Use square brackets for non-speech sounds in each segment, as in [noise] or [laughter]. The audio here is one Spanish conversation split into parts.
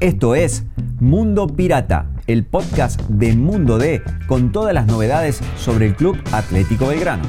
Esto es Mundo Pirata, el podcast de Mundo D con todas las novedades sobre el Club Atlético Belgrano.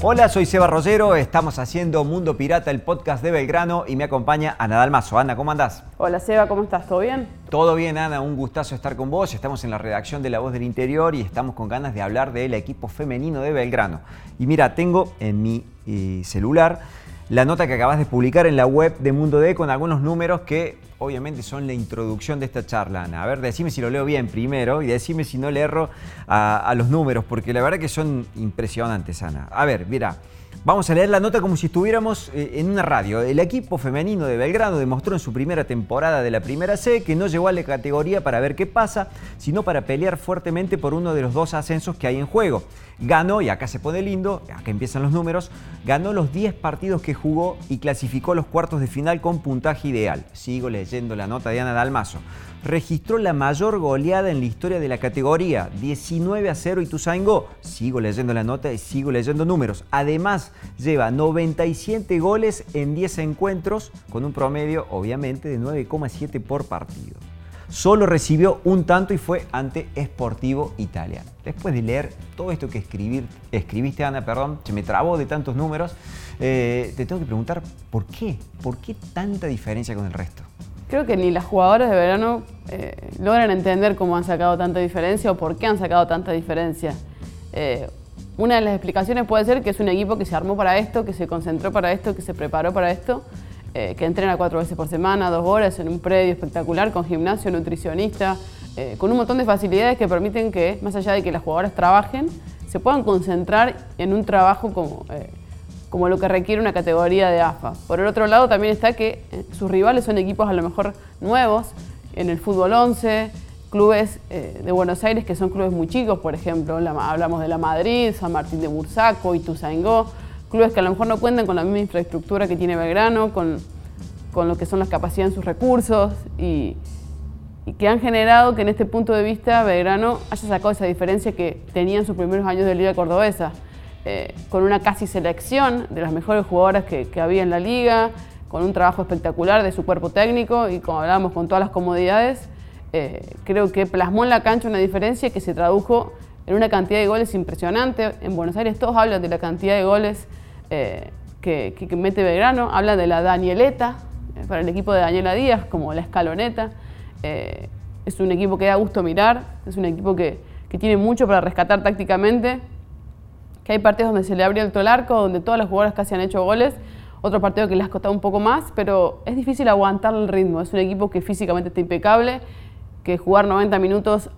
Hola, soy Seba Rollero, estamos haciendo Mundo Pirata, el podcast de Belgrano y me acompaña Ana Dalmazo. Ana, ¿cómo andás? Hola Seba, ¿cómo estás? ¿Todo bien? Todo bien, Ana, un gustazo estar con vos. Estamos en la redacción de La Voz del Interior y estamos con ganas de hablar del equipo femenino de Belgrano. Y mira, tengo en mi eh, celular la nota que acabas de publicar en la web de Mundo D con algunos números que obviamente son la introducción de esta charla, Ana. A ver, decime si lo leo bien primero y decime si no le erro a, a los números, porque la verdad que son impresionantes, Ana. A ver, mira. Vamos a leer la nota como si estuviéramos eh, en una radio. El equipo femenino de Belgrano demostró en su primera temporada de la Primera C que no llegó a la categoría para ver qué pasa, sino para pelear fuertemente por uno de los dos ascensos que hay en juego. Ganó, y acá se pone lindo, acá empiezan los números, ganó los 10 partidos que jugó y clasificó los cuartos de final con puntaje ideal. Sigo leyendo la nota de Ana Dalmazo registró la mayor goleada en la historia de la categoría, 19 a 0 Ituzaingó. Sigo leyendo la nota y sigo leyendo números. Además, lleva 97 goles en 10 encuentros, con un promedio, obviamente, de 9,7 por partido. Solo recibió un tanto y fue ante Sportivo Italia. Después de leer todo esto que escribir, escribiste, Ana, perdón, se me trabó de tantos números, eh, te tengo que preguntar, ¿por qué? ¿Por qué tanta diferencia con el resto? Creo que ni las jugadoras de verano eh, logran entender cómo han sacado tanta diferencia o por qué han sacado tanta diferencia. Eh, una de las explicaciones puede ser que es un equipo que se armó para esto, que se concentró para esto, que se preparó para esto, eh, que entrena cuatro veces por semana, dos horas en un predio espectacular, con gimnasio, nutricionista, con un montón de facilidades que permiten que, más allá de que las jugadoras trabajen, se puedan concentrar en un trabajo como como lo que requiere una categoría de AFA. Por el otro lado también está que eh, sus rivales son equipos a lo mejor nuevos, en el fútbol 11, clubes eh, de Buenos Aires que son clubes muy chicos, por ejemplo, hablamos de la Madrid, San Martín de Bursaco, Ituzaingó, clubes que a lo mejor no cuentan con la misma infraestructura que tiene Belgrano, con, con lo que son las capacidades en sus recursos y, que han generado que en este punto de vista Belgrano haya sacado esa diferencia que tenía en sus primeros años de Liga Cordobesa. Eh, con una casi selección de las mejores jugadoras que, había en la liga, con un trabajo espectacular de su cuerpo técnico y como hablábamos con todas las comodidades, eh, creo que plasmó en la cancha una diferencia que se tradujo en una cantidad de goles impresionante. En Buenos Aires todos hablan de la cantidad de goles eh, que, mete Belgrano, hablan de la Danieleta para el equipo de Daniela Díaz, como la escaloneta. es un equipo que da gusto mirar, es un equipo que, que tiene mucho para rescatar tácticamente que hay partidos donde se le abrió el arco, donde todas las jugadoras casi han hecho goles, otro partido que les ha costado un poco más, pero es difícil aguantar el ritmo. Es un equipo que físicamente está impecable, que jugar 90 minutos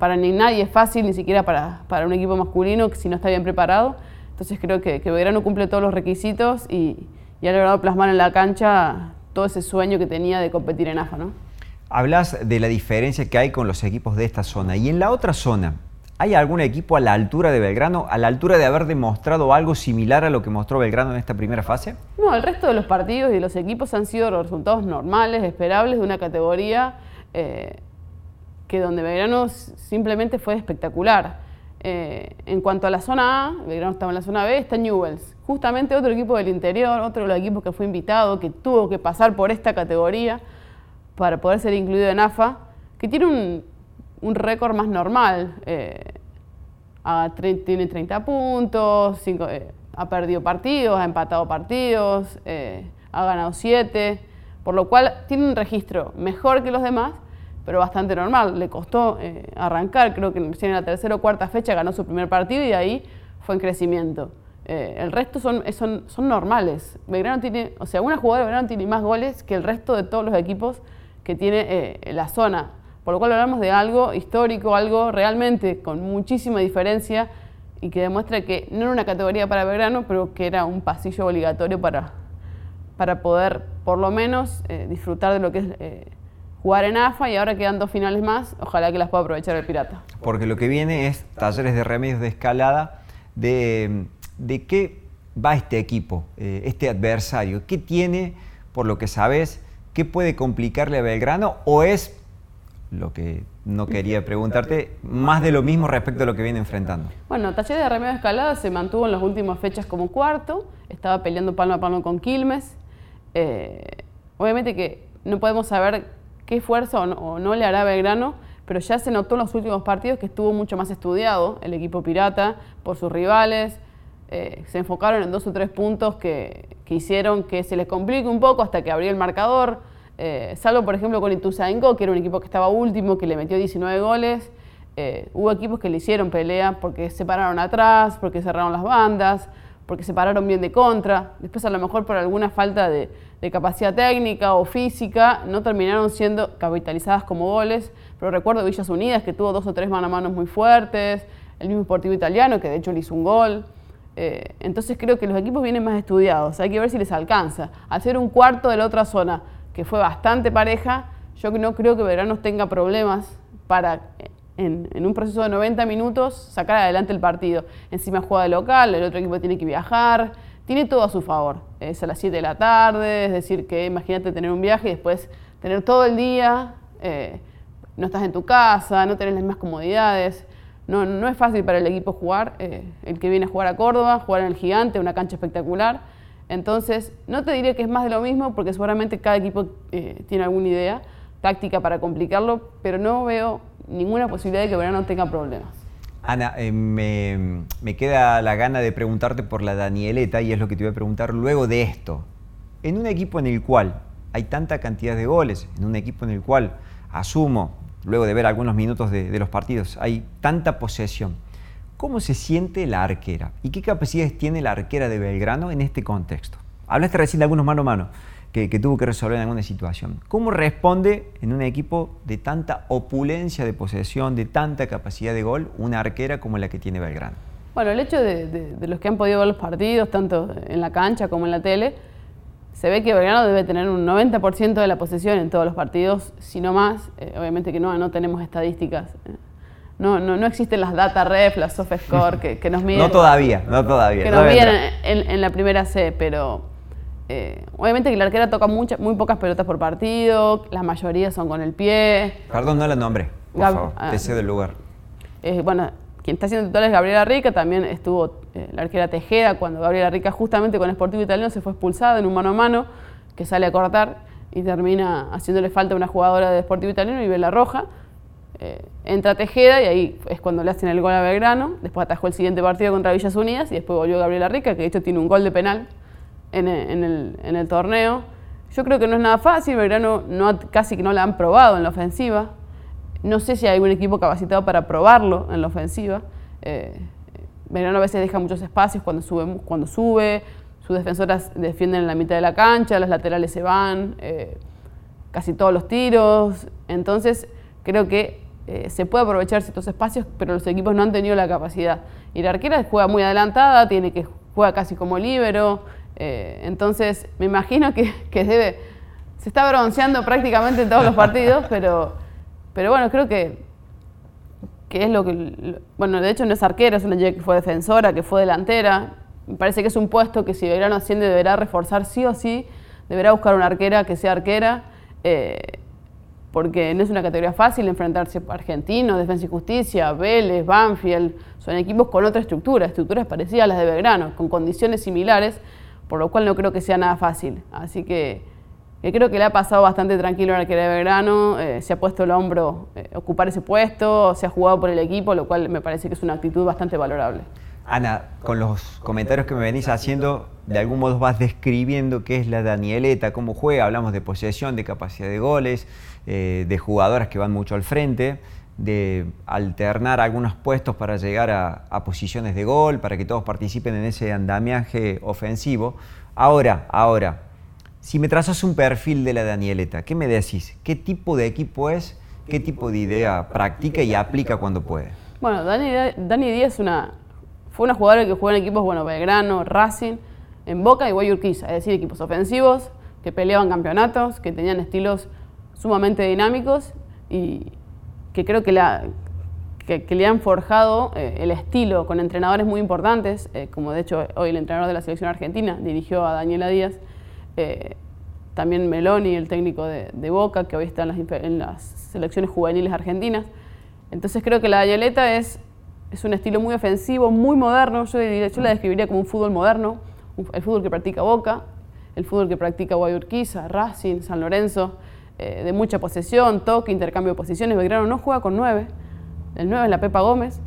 para ni nadie es fácil, ni siquiera para, para un equipo masculino, si no está bien preparado. Entonces creo que, que Belgrano cumple todos los requisitos y, y, ha logrado plasmar en la cancha todo ese sueño que tenía de competir en AFA. ¿no? Hablas de la diferencia que hay con los equipos de esta zona. Y en la otra zona, ¿Hay algún equipo a la altura de Belgrano, a la altura de haber demostrado algo similar a lo que mostró Belgrano en esta primera fase? No, el resto de los partidos y los equipos han sido los resultados normales, esperables de una categoría eh, que donde Belgrano simplemente fue espectacular. Eh, en cuanto a la zona A, Belgrano estaba en la zona B, está Newells. Justamente otro equipo del interior, otro de los que fue invitado, que tuvo que pasar por esta categoría para poder ser incluido en AFA, que tiene un, un récord más normal. Eh, tiene 30 puntos, eh, ha perdido partidos, ha empatado partidos, ha ganado 7, por lo cual tiene un registro mejor que los demás, pero bastante normal. Le costó arrancar, creo que en la tercera o cuarta fecha ganó su primer partido y ahí fue en crecimiento. el resto son, son, son normales. Belgrano tiene, o sea, una jugadora de Belgrano tiene más goles que el resto de todos los equipos que tiene la zona. Por lo cual hablamos de algo histórico, algo realmente con muchísima diferencia y que demuestra que no era una categoría para Belgrano, pero que era un pasillo obligatorio para, para poder por lo menos eh, disfrutar de lo que es eh, jugar en AFA y ahora quedan dos finales más, ojalá que las pueda aprovechar el Pirata. Porque lo que viene es talleres de remedios de escalada, de, de qué va este equipo, eh, este adversario, qué tiene, por lo que sabes, qué puede complicarle a Belgrano o es lo que no quería preguntarte, más de lo mismo respecto a lo que viene enfrentando. Bueno, Talleres de Remedio Escalada se mantuvo en las últimas fechas como cuarto, estaba peleando palmo a palmo con Quilmes. Eh, obviamente que no podemos saber qué fuerza o no, le hará Belgrano, pero ya se notó en los últimos partidos que estuvo mucho más estudiado el equipo pirata por sus rivales. Eh, se enfocaron en dos o tres puntos que, que, hicieron que se les complique un poco hasta que abrió el marcador. Eh, salvo, por ejemplo, con Ituzaingó, que era un equipo que estaba último, que le metió 19 goles. Eh, hubo equipos que le hicieron pelea porque se pararon atrás, porque cerraron las bandas, porque se pararon bien de contra. Después, a lo mejor por alguna falta de, de capacidad técnica o física, no terminaron siendo capitalizadas como goles. Pero recuerdo Villas Unidas, que tuvo dos o tres mano a mano muy fuertes, el mismo Sportivo Italiano, que de hecho le hizo un gol. Eh, entonces creo que los equipos vienen más estudiados, hay que ver si les alcanza. Al ser un cuarto de la otra zona, que fue bastante pareja, yo no creo que Veranos tenga problemas para en, un proceso de 90 minutos sacar adelante el partido. Encima juega de local, el otro equipo tiene que viajar, tiene todo a su favor. Es a las 7 de la tarde, es decir, que imagínate tener un viaje y después tener todo el día, eh, no estás en tu casa, no tenés las mismas comodidades. No, no es fácil para el equipo jugar, eh, el que viene a jugar a Córdoba, jugar en el Gigante, una cancha espectacular. Entonces, no te diré que es más de lo mismo, porque seguramente cada equipo eh, tiene alguna idea táctica para complicarlo, pero no veo ninguna posibilidad de que Verano tenga problemas. Ana, eh, me, queda la gana de preguntarte por la Danieleta y es lo que te voy a preguntar luego de esto. En un equipo en el cual hay tanta cantidad de goles, en un equipo en el cual, asumo, luego de ver algunos minutos de, los partidos, hay tanta posesión, ¿cómo se siente la arquera? ¿Y qué capacidades tiene la arquera de Belgrano en este contexto? Hablaste recién de algunos mano a mano que, tuvo que resolver en alguna situación. ¿Cómo responde en un equipo de tanta opulencia de posesión, de tanta capacidad de gol, una arquera como la que tiene Belgrano? Bueno, el hecho de, los que han podido ver los partidos, tanto en la cancha como en la tele, se ve que Belgrano debe tener un 90% de la posesión en todos los partidos, si no más. Eh, obviamente que no, no tenemos estadísticas. No, no, no, existen las data ref, las soft score que, que nos miden. no todavía, no todavía. Que nos miden en, en, la primera C, pero eh, obviamente que la arquera toca muy pocas pelotas por partido, la mayoría son con el pie. Perdón, no la nombre, por favor, ah, te del lugar. Eh, bueno, quien está haciendo titulares es Gabriela Rica, también estuvo eh, la arquera Tejeda, cuando Gabriela Rica justamente con Sportivo Italiano se fue expulsada en un mano a mano, que sale a cortar y termina haciéndole falta a una jugadora de Sportivo Italiano y ve la roja. entra Tejeda y ahí es cuando le hacen el gol a Belgrano, después atajó el siguiente partido contra Villas Unidas y después volvió Gabriela Rica, que de hecho tiene un gol de penal en el, torneo. Yo creo que no es nada fácil, Belgrano no, casi que no la han probado en la ofensiva. No sé si hay un equipo capacitado para probarlo en la ofensiva. Eh, Belgrano a veces deja muchos espacios cuando sube, cuando sube, sus defensoras defienden en la mitad de la cancha, los laterales se van, eh, casi todos los tiros. Entonces creo que eh, se puede aprovechar ciertos espacios, pero los equipos no han tenido la capacidad. Y la arquera juega muy adelantada, tiene que juega casi como líbero, eh, entonces, me imagino que, debe. Se está bronceando prácticamente en todos los partidos, [laughs] pero, pero bueno, creo que, que es lo que. Bueno, de hecho no es arquera, es una que fue defensora, que fue delantera. Me parece que es un puesto que si Belgrano asciende deberá reforzar sí o sí, deberá buscar una arquera que sea arquera. Eh, porque no es una categoría fácil enfrentarse a Argentinos, Defensa y Justicia, Vélez, Banfield, son equipos con otra estructura, estructuras parecidas a las de Belgrano, con condiciones similares, por lo cual no creo que sea nada fácil. Así que, creo que le ha pasado bastante tranquilo al que de Belgrano, eh, se ha puesto el hombro eh, ocupar ese puesto, se ha jugado por el equipo, lo cual me parece que es una actitud bastante valorable. Ana, con los comentarios que me venís haciendo, de algún modo vas describiendo qué es la Danieleta, cómo juega, hablamos de posesión, de capacidad de goles, eh, de jugadoras que van mucho al frente de alternar algunos puestos para llegar a, posiciones de gol, para que todos participen en ese andamiaje ofensivo. Ahora, ahora, si me trazas un perfil de la Danieleta, ¿qué me decís? ¿Qué tipo de equipo es? ¿Qué tipo de idea practica y aplica cuando puede? Bueno, Dani, Díaz una, fue una jugadora que jugó en equipos, bueno, Belgrano, Racing, en Boca y Guayurquiza, es decir, equipos ofensivos que peleaban campeonatos, que tenían estilos sumamente dinámicos y, que creo que, la, que, le han forjado eh, el estilo con entrenadores muy importantes, eh, como de hecho hoy el entrenador de la selección argentina dirigió a Daniela Díaz, eh, también Meloni, el técnico de, Boca, que hoy está en las, selecciones juveniles argentinas. Entonces creo que la Dañoleta es, es un estilo muy ofensivo, muy moderno, yo, yo la describiría como un fútbol moderno, el fútbol que practica Boca, el fútbol que practica Guayurquiza, Racing, San Lorenzo, eh, de mucha posesión, toque, intercambio de posiciones. Belgrano no juega con nueve, el 9 es la Pepa Gómez,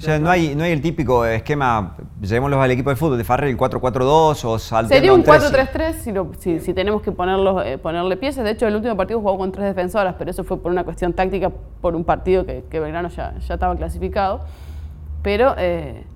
o sea, no hay, no hay el típico esquema, llevémoslos al equipo de fútbol, de Farrell, el 4-4-2 o saltando Sería un 4-3-3 si, si, tenemos que ponerlos, eh, ponerle piezas. De hecho, el último partido jugó con tres defensoras, pero eso fue por una cuestión táctica, por un partido que, que Belgrano ya, ya estaba clasificado. Pero eh,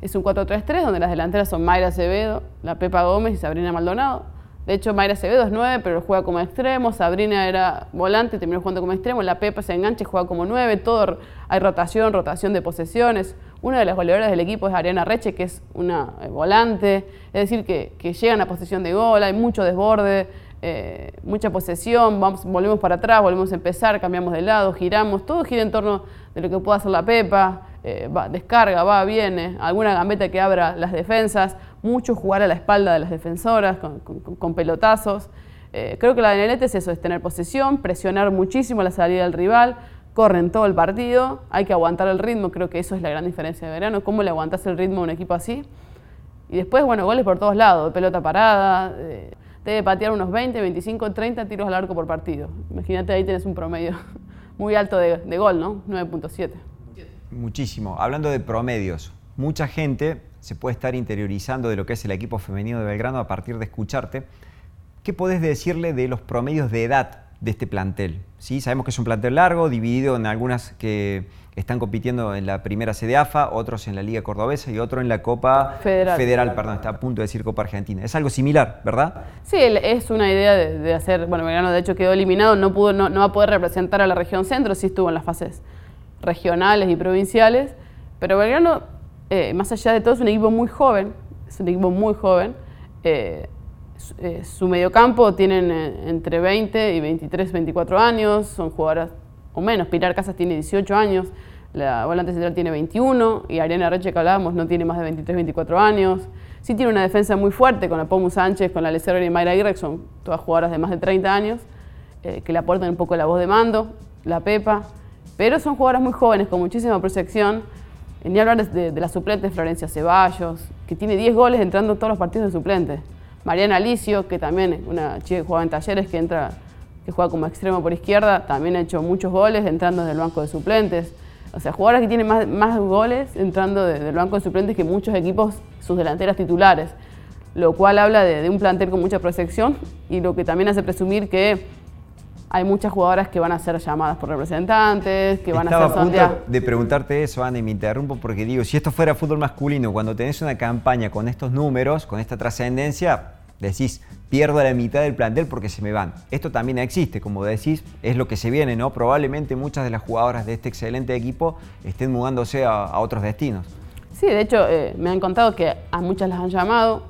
es un 4-3-3 donde las delanteras son Mayra Acevedo, la Pepa Gómez y Sabrina Maldonado. De hecho, Mayra Acevedo es 9, pero juega como extremo. Sabrina era volante, terminó jugando como extremo. La Pepa se engancha y juega como 9. Todo, hay rotación, rotación de posesiones. Una de las goleadoras del equipo es Ariana Reche, que es una eh, volante. Es decir, que, que llegan a posición de gol, hay mucho desborde, eh, mucha posesión. Vamos, volvemos para atrás, volvemos a empezar, cambiamos de lado, giramos. Todo gira en torno de lo que pueda hacer la Pepa. Eh, va, descarga, va, viene. Alguna gambeta que abra las defensas mucho jugar a la espalda de las defensoras con, pelotazos. Eh, creo que la de Nelete es eso, es tener posesión, presionar muchísimo la salida del rival, corren todo el partido, hay que aguantar el ritmo, creo que eso es la gran diferencia de verano, cómo le aguantas el ritmo a un equipo así. Y después, bueno, goles por todos lados, pelota parada, eh, debe patear unos 20, 25, 30 tiros al arco por partido. Imagínate, ahí tienes un promedio [laughs] muy alto de, de gol, ¿no? 9.7. Muchísimo. Hablando de promedios, mucha gente se puede estar interiorizando de lo que es el equipo femenino de Belgrano a partir de escucharte. ¿Qué podés decirle de los promedios de edad de este plantel? ¿Sí? Sabemos que es un plantel largo, dividido en algunas que están compitiendo en la primera CDAFA, otros en la Liga Cordobesa y otro en la Copa Federal. perdón, está a punto de decir Copa Argentina. Es algo similar, ¿verdad? Sí, es una idea de, hacer, bueno, Belgrano de hecho quedó eliminado, no, pudo, no, va a poder representar a la región centro, sí estuvo en las fases regionales y provinciales, pero Belgrano eh, más allá de todo, es un equipo muy joven, es un equipo muy joven. Eh, eh, su mediocampo tienen entre 20 y 23, 24 años, son jugadoras o menos. Pilar Casas tiene 18 años, la volante central tiene 21 y Ariana Reche que hablábamos no tiene más de 23, 24 años. Sí tiene una defensa muy fuerte con la Pomu Sánchez, con la Lecero y Mayra Aguirre, son todas jugadoras de más de 30 años, que le aportan un poco la voz de mando, la Pepa, pero son jugadoras muy jóvenes con muchísima proyección ni hablar de, de, la suplente Florencia Ceballos, que tiene 10 goles entrando en todos los partidos de suplente. Mariana Alicio, que también una chica que juega en talleres, que entra, que juega como extremo por izquierda, también ha hecho muchos goles entrando desde el banco de suplentes. O sea, jugadoras que tienen más, goles entrando desde el banco de suplentes que muchos equipos, sus delanteras titulares. Lo cual habla de, de un plantel con mucha proyección y lo que también hace presumir que hay muchas jugadoras que van a ser llamadas por representantes, que van a ser sondeadas. a punto de preguntarte eso, Ana, y me interrumpo porque digo, si esto fuera fútbol masculino, cuando tenés una campaña con estos números, con esta trascendencia, decís, pierdo la mitad del plantel porque se me van. Esto también existe, como decís, es lo que se viene, ¿no? Probablemente muchas de las jugadoras de este excelente equipo estén mudándose a, otros destinos. Sí, de hecho, eh, me han contado que a muchas las han llamado.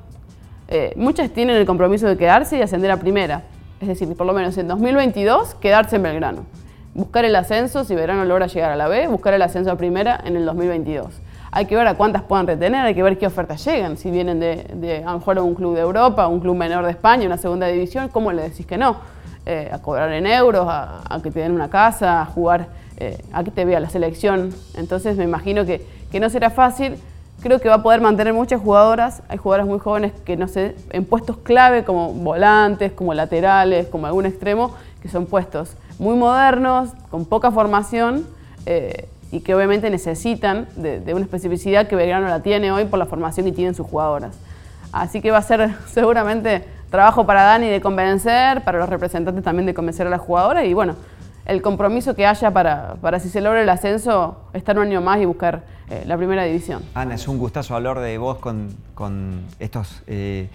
Eh, muchas tienen el compromiso de quedarse y ascender a primera es decir, por lo menos en 2022, quedarse en Belgrano. Buscar el ascenso, si Belgrano logra llegar a la B, buscar el ascenso a primera en el 2022. Hay que ver a cuántas puedan retener, hay que ver qué ofertas llegan. Si vienen de, a lo mejor un club de Europa, un club menor de España, una segunda división, ¿cómo le decís que no? Eh, a cobrar en euros, a, que te den una casa, a jugar, eh, a que te vea la selección. Entonces me imagino que, que no será fácil Creo que va a poder mantener muchas jugadoras. Hay jugadoras muy jóvenes que no sé, en puestos clave como volantes, como laterales, como algún extremo, que son puestos muy modernos, con poca formación eh, y que obviamente necesitan de, una especificidad que Belgrano la tiene hoy por la formación que tienen sus jugadoras. Así que va a ser [laughs] seguramente trabajo para Dani de convencer, para los representantes también de convencer a las jugadoras y bueno, el compromiso que haya para, para si se logra el ascenso, estar un año más y buscar eh, la primera división. Ana, es un gustazo hablar de vos con, estos eh,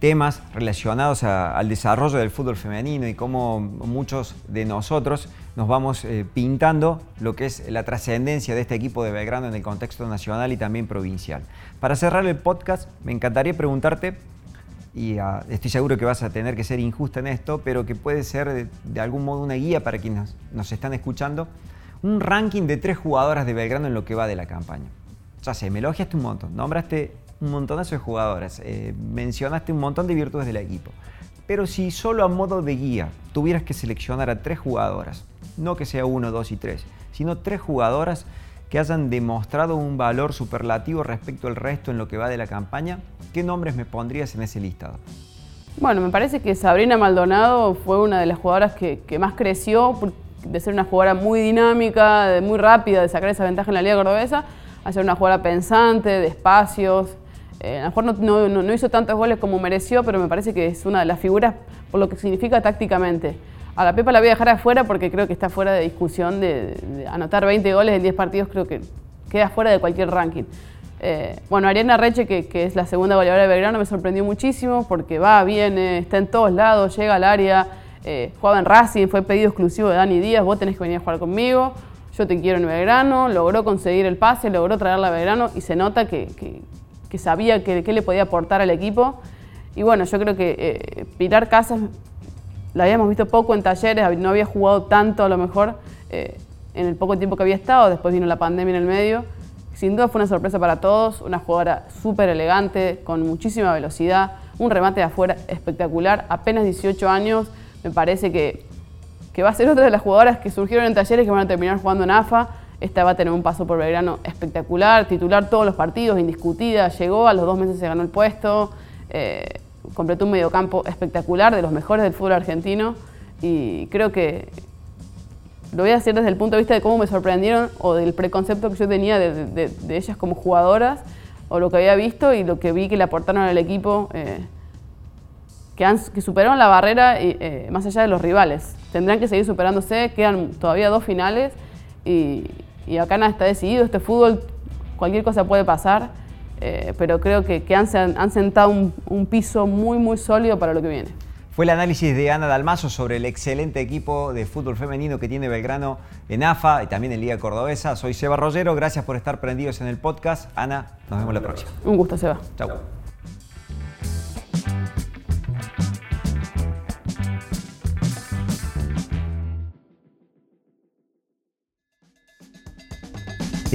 temas relacionados al desarrollo del fútbol femenino y cómo muchos de nosotros nos vamos eh, pintando lo que es la trascendencia de este equipo de Belgrano en el contexto nacional y también provincial. Para cerrar el podcast, me encantaría preguntarte y ah, estoy seguro que vas a tener que ser injusta en esto, pero que puede ser de, algún modo una guía para quienes nos, están escuchando, un ranking de tres jugadoras de Belgrano en lo que va de la campaña. Ya sé, me elogiaste un montón, nombraste un montonazo de jugadoras, eh, mencionaste un montón de virtudes del equipo, Pero si solo a modo de guía tuvieras que seleccionar a tres jugadoras, no que sea uno, dos y tres, sino tres jugadoras que hayan demostrado un valor superlativo respecto al resto en lo que va de la campaña, ¿qué nombres me pondrías en ese listado? Bueno, me parece que Sabrina Maldonado fue una de las jugadoras que, más creció, de ser una jugadora muy dinámica, muy rápida, de sacar esa ventaja en la Liga Cordobesa, a ser una jugadora pensante, de espacios, eh, a lo mejor no, hizo tantos goles como mereció, pero me parece que es una de las figuras por lo que significa tácticamente. A la Pepa la voy a dejar afuera porque creo que está fuera de discusión de, anotar 20 goles en 10 partidos, creo que queda fuera de cualquier ranking. Eh, bueno, Ariana Reche, que, es la segunda goleadora de Belgrano, me sorprendió muchísimo porque va, viene, está en todos lados, llega al área, eh, jugaba en Racing, fue pedido exclusivo de Dani Díaz, vos tenés que venir a jugar conmigo, yo te quiero en Belgrano, logró conseguir el pase, logró traerla a Belgrano y se nota que, que sabía que, le podía aportar al equipo. Y bueno, yo creo que eh, Pilar Casas la habíamos visto poco en talleres, no había jugado tanto a lo mejor eh, en el poco tiempo que había estado, después vino la pandemia en el medio. Sin duda fue una sorpresa para todos, una jugadora súper elegante, con muchísima velocidad, un remate de afuera espectacular, apenas 18 años, me parece que, que va a ser otra de las jugadoras que surgieron en talleres que van a terminar jugando en AFA esta va a tener un paso por Belgrano espectacular, titular todos los partidos, indiscutida, llegó, a los dos meses se ganó el puesto, eh, completó un mediocampo espectacular, de los mejores del fútbol argentino, y creo que lo voy a decir desde el punto de vista de cómo me sorprendieron o del preconcepto que yo tenía de, ellas como jugadoras, o lo que había visto y lo que vi que le aportaron al equipo, eh, que, superaron la barrera eh, más allá de los rivales. Tendrán que seguir superándose, quedan todavía dos finales y, y acá nada está decidido, este fútbol, cualquier cosa puede pasar, eh, pero creo que, han, sentado un, piso muy, muy sólido para lo que viene. Fue el análisis de Ana Dalmazo sobre el excelente equipo de fútbol femenino que tiene Belgrano en AFA y también en Liga Cordobesa. Soy Seba Rollero, gracias por estar prendidos en el podcast. Ana, nos vemos la próxima. Un gusto, Seba. Chao.